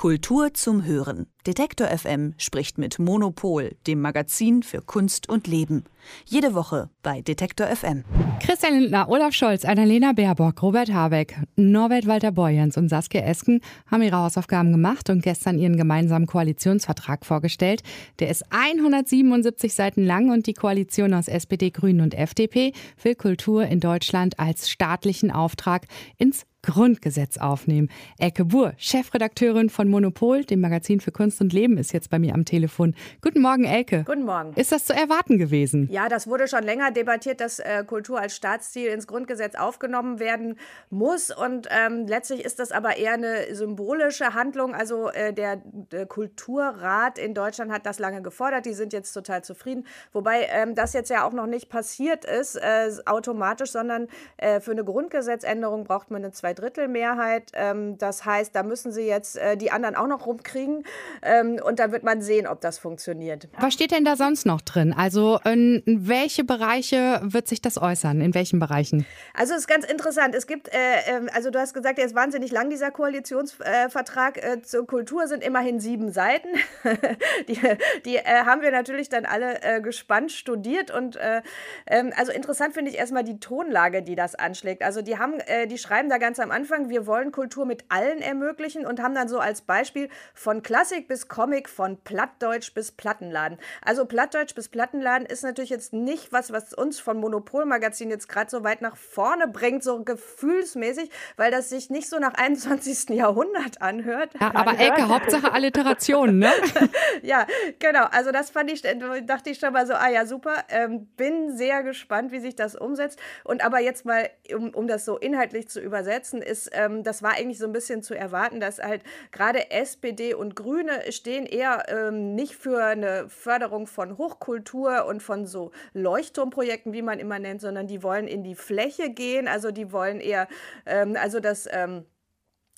Kultur zum Hören. Detektor FM spricht mit Monopol, dem Magazin für Kunst und Leben. Jede Woche bei Detektor FM. Christian Lindner, Olaf Scholz, Annalena Baerbock, Robert Habeck, Norbert Walter Borjans und Saskia Esken haben ihre Hausaufgaben gemacht und gestern ihren gemeinsamen Koalitionsvertrag vorgestellt. Der ist 177 Seiten lang und die Koalition aus SPD, Grünen und FDP will Kultur in Deutschland als staatlichen Auftrag ins Grundgesetz aufnehmen. Elke Buhr, Chefredakteurin von Monopol, dem Magazin für Kunst und Leben, ist jetzt bei mir am Telefon. Guten Morgen, Elke. Guten Morgen. Ist das zu erwarten gewesen? Ja, das wurde schon länger debattiert, dass äh, Kultur als Staatsziel ins Grundgesetz aufgenommen werden muss. Und ähm, letztlich ist das aber eher eine symbolische Handlung. Also äh, der, der, Kulturrat in Deutschland hat das lange gefordert. Die sind jetzt total zufrieden. Wobei ähm, das jetzt ja auch noch nicht passiert ist, äh, automatisch, sondern äh, für eine Grundgesetzänderung braucht man eine zwei Zweidrittelmehrheit. Ähm, das heißt, da müssen sie jetzt äh, die anderen auch noch rumkriegen. Ähm, und dann wird man sehen, ob das funktioniert. Was steht denn da sonst noch drin? Also in welche Bereiche wird sich das äußern? In welchen Bereichen? Also es ist ganz interessant. Es gibt, äh, ähm, also du hast gesagt, er ist wahnsinnig lang, dieser Koalitionsvertrag äh, zur Kultur sind immerhin sieben Seiten. die die äh, haben wir natürlich dann alle äh, gespannt studiert. Und äh, ähm, also interessant finde ich erstmal die Tonlage, die das anschlägt. Also die haben, die schreiben da ganz am Anfang, wir wollen Kultur mit allen ermöglichen und haben dann so als Beispiel von Klassik bis Comic, von Plattdeutsch bis Plattenladen. Also Plattdeutsch bis Plattenladen ist natürlich jetzt nicht was, was uns von Monopolmagazin jetzt gerade so weit nach vorne bringt, so gefühlsmäßig, weil das sich nicht so nach 21. Jahrhundert anhört. Ja, aber Elke, Hauptsache Alliteration, ne? ja, genau. Also das fand ich, dachte ich schon mal so, ah ja, super. Ähm, bin sehr gespannt, wie sich das umsetzt. Und aber jetzt mal, um, um das so inhaltlich zu übersetzen, setzen, ist, ähm, das war eigentlich so ein bisschen zu erwarten, dass halt gerade SPD und Grüne stehen eher ähm, nicht für eine Förderung von Hochkultur und von so Leuchtturmprojekten, wie man immer nennt, sondern die wollen in die Fläche gehen, also die wollen eher, ähm, also das ähm,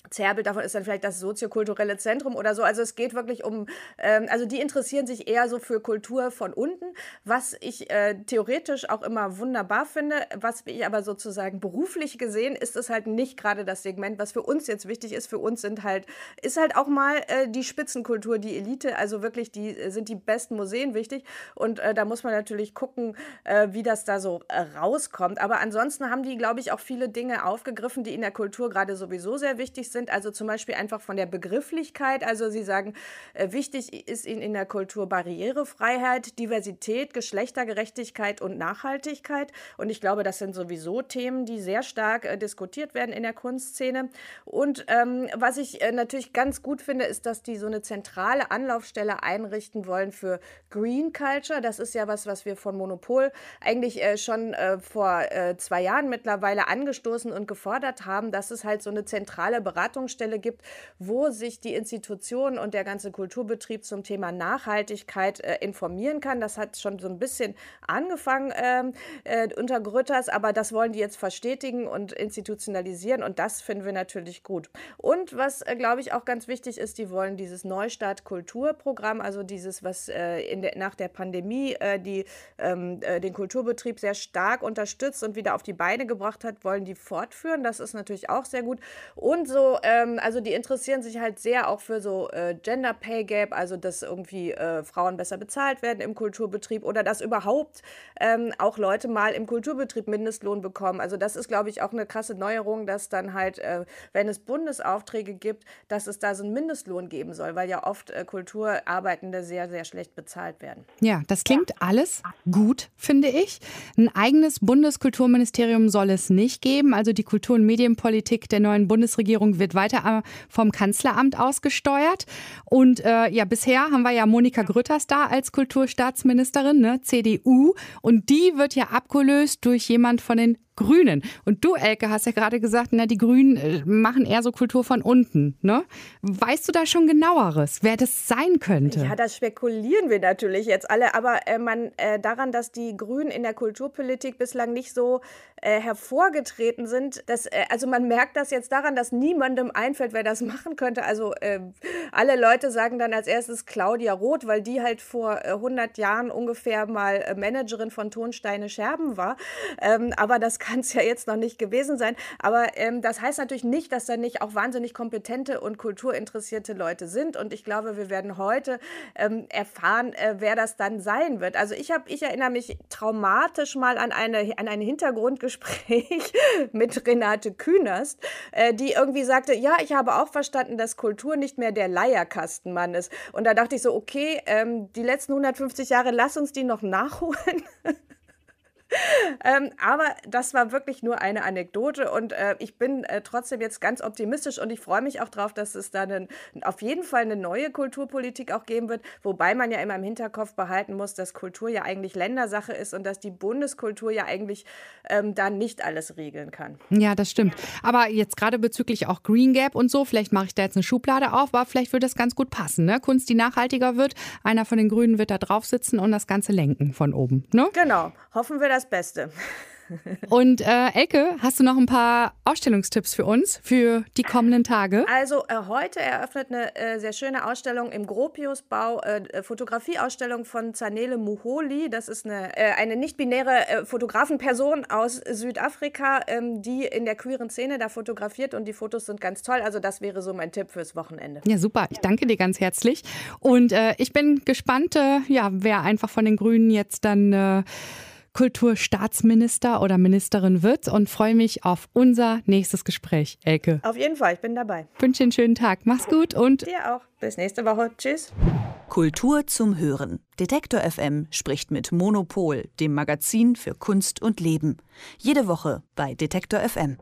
Zerrbild davon ist dann vielleicht das soziokulturelle Zentrum oder so. Also es geht wirklich um, ähm, also die interessieren sich eher so für Kultur von unten, was ich äh, theoretisch auch immer wunderbar finde. Was ich aber sozusagen beruflich gesehen, ist es halt nicht gerade das Segment, was für uns jetzt wichtig ist. Für uns sind halt, ist halt auch mal äh, die Spitzenkultur, die Elite, also wirklich die äh, sind die besten Museen wichtig. Und äh, da muss man natürlich gucken, äh, wie das da so äh, rauskommt. Aber ansonsten haben die, glaube ich, auch viele Dinge aufgegriffen, die in der Kultur gerade sowieso sehr wichtig sind sind, also zum Beispiel einfach von der Begrifflichkeit. Also Sie sagen, äh, wichtig ist Ihnen in der Kultur Barrierefreiheit, Diversität, Geschlechtergerechtigkeit und Nachhaltigkeit. Und ich glaube, das sind sowieso Themen, die sehr stark äh, diskutiert werden in der Kunstszene. Und ähm, was ich äh, natürlich ganz gut finde, ist, dass die so eine zentrale Anlaufstelle einrichten wollen für Green Culture. Das ist ja was, was wir von Monopol eigentlich äh, schon äh, vor äh, zwei Jahren mittlerweile angestoßen und gefordert haben, dass es halt so eine zentrale Beratung Beratungsstelle gibt, wo sich die Institutionen und der ganze Kulturbetrieb zum Thema Nachhaltigkeit äh, informieren kann. Das hat schon so ein bisschen angefangen ähm, äh, unter Grütters, aber das wollen die jetzt verstetigen und institutionalisieren und das finden wir natürlich gut. Und was, äh, glaube ich, auch ganz wichtig ist, die wollen dieses Neustart Kulturprogramm, also dieses, was äh, der, nach der Pandemie äh, die, ähm, äh, den Kulturbetrieb sehr stark unterstützt und wieder auf die Beine gebracht hat, wollen die fortführen. Das ist natürlich auch sehr gut. Und so ähm, also die interessieren sich halt sehr auch für so äh, Gender Pay Gap, also dass irgendwie äh, Frauen besser bezahlt werden im Kulturbetrieb oder dass überhaupt ähm, auch Leute mal im Kulturbetrieb Mindestlohn bekommen. Also das ist, glaube ich, auch eine krasse Neuerung, dass dann halt, äh, wenn es Bundesaufträge gibt, dass es da so einen Mindestlohn geben soll, weil ja oft äh, Kulturarbeitende sehr, sehr schlecht bezahlt werden. Ja, das klingt ja. alles gut, finde ich. Ein eigenes Bundeskulturministerium soll es nicht geben. Also die Kultur- und Medienpolitik der neuen Bundesregierung wird weiter äh, vom Kanzleramt ausgesteuert. Und äh, ja, bisher haben wir ja Monika Grütters da als Kulturstaatsministerin, ne, CDU. Und die wird ja abgelöst durch jemand von den Grünen. Und du, Elke, hast ja gerade gesagt, na, die Grünen äh, machen eher so Kultur von unten. Ne? Weißt du da schon genaueres, wer das sein könnte? Ja, das spekulieren wir natürlich jetzt alle. Aber äh, man, äh, daran, dass die Grünen in der Kulturpolitik bislang nicht so äh, hervorgetreten sind, dass, äh, also man merkt das jetzt daran, dass niemandem einfällt, wer das machen könnte. Also äh, alle Leute sagen dann als erstes Claudia Roth, weil die halt vor 100 Jahren ungefähr mal Managerin von Tonsteine Scherben war. Ähm, aber das kann es ja jetzt noch nicht gewesen sein. Aber ähm, das heißt natürlich nicht, dass da nicht auch wahnsinnig kompetente und kulturinteressierte Leute sind. Und ich glaube, wir werden heute ähm, erfahren, äh, wer das dann sein wird. Also ich habe, ich erinnere mich traumatisch mal an, eine, an ein Hintergrundgespräch mit Renate Künast, äh, die irgendwie sagte, ja, ich habe auch verstanden, dass Kultur nicht mehr der Leierkastenmann ist. Und da dachte ich so, okay, ähm, die letzten 150 Jahre, lass uns die noch nachholen. ähm, aber das war wirklich nur eine Anekdote und äh, ich bin äh, trotzdem jetzt ganz optimistisch und ich freue mich auch darauf, dass es da einen, auf jeden Fall eine neue Kulturpolitik auch geben wird, wobei man ja immer im Hinterkopf behalten muss, dass Kultur ja eigentlich Ländersache ist und dass die Bundeskultur ja eigentlich ähm, da nicht alles regeln kann. Ja, das stimmt. Aber jetzt gerade bezüglich auch Green Gap und so, vielleicht mache ich da jetzt eine Schublade auf, aber vielleicht wird das ganz gut passen. Ne? Kunst, die nachhaltiger wird, einer von den Grünen wird da drauf sitzen und das Ganze lenken von oben. Ne? Genau. Hoffen wir, dass das Beste. Und äh, Elke, hast du noch ein paar Ausstellungstipps für uns für die kommenden Tage? Also äh, heute eröffnet eine äh, sehr schöne Ausstellung im Gropiusbau, äh, Fotografieausstellung von Zanele Muholi. Das ist eine, äh, eine nicht-binäre äh, Fotografenperson aus Südafrika, ähm, die in der queeren Szene da fotografiert und die Fotos sind ganz toll. Also das wäre so mein Tipp fürs Wochenende. Ja, super. Ich danke dir ganz herzlich. Und ich bin gespannt, ja, wer einfach von den Grünen jetzt dann Kulturstaatsminister oder Ministerin wird und freue mich auf unser nächstes Gespräch. Elke. Auf jeden Fall, ich bin dabei. Wünsche dir einen schönen Tag. Mach's gut und dir auch. Bis nächste Woche. Tschüss. Kultur zum Hören. Detektor FM spricht mit Monopol, dem Magazin für Kunst und Leben. Jede Woche bei Detektor FM.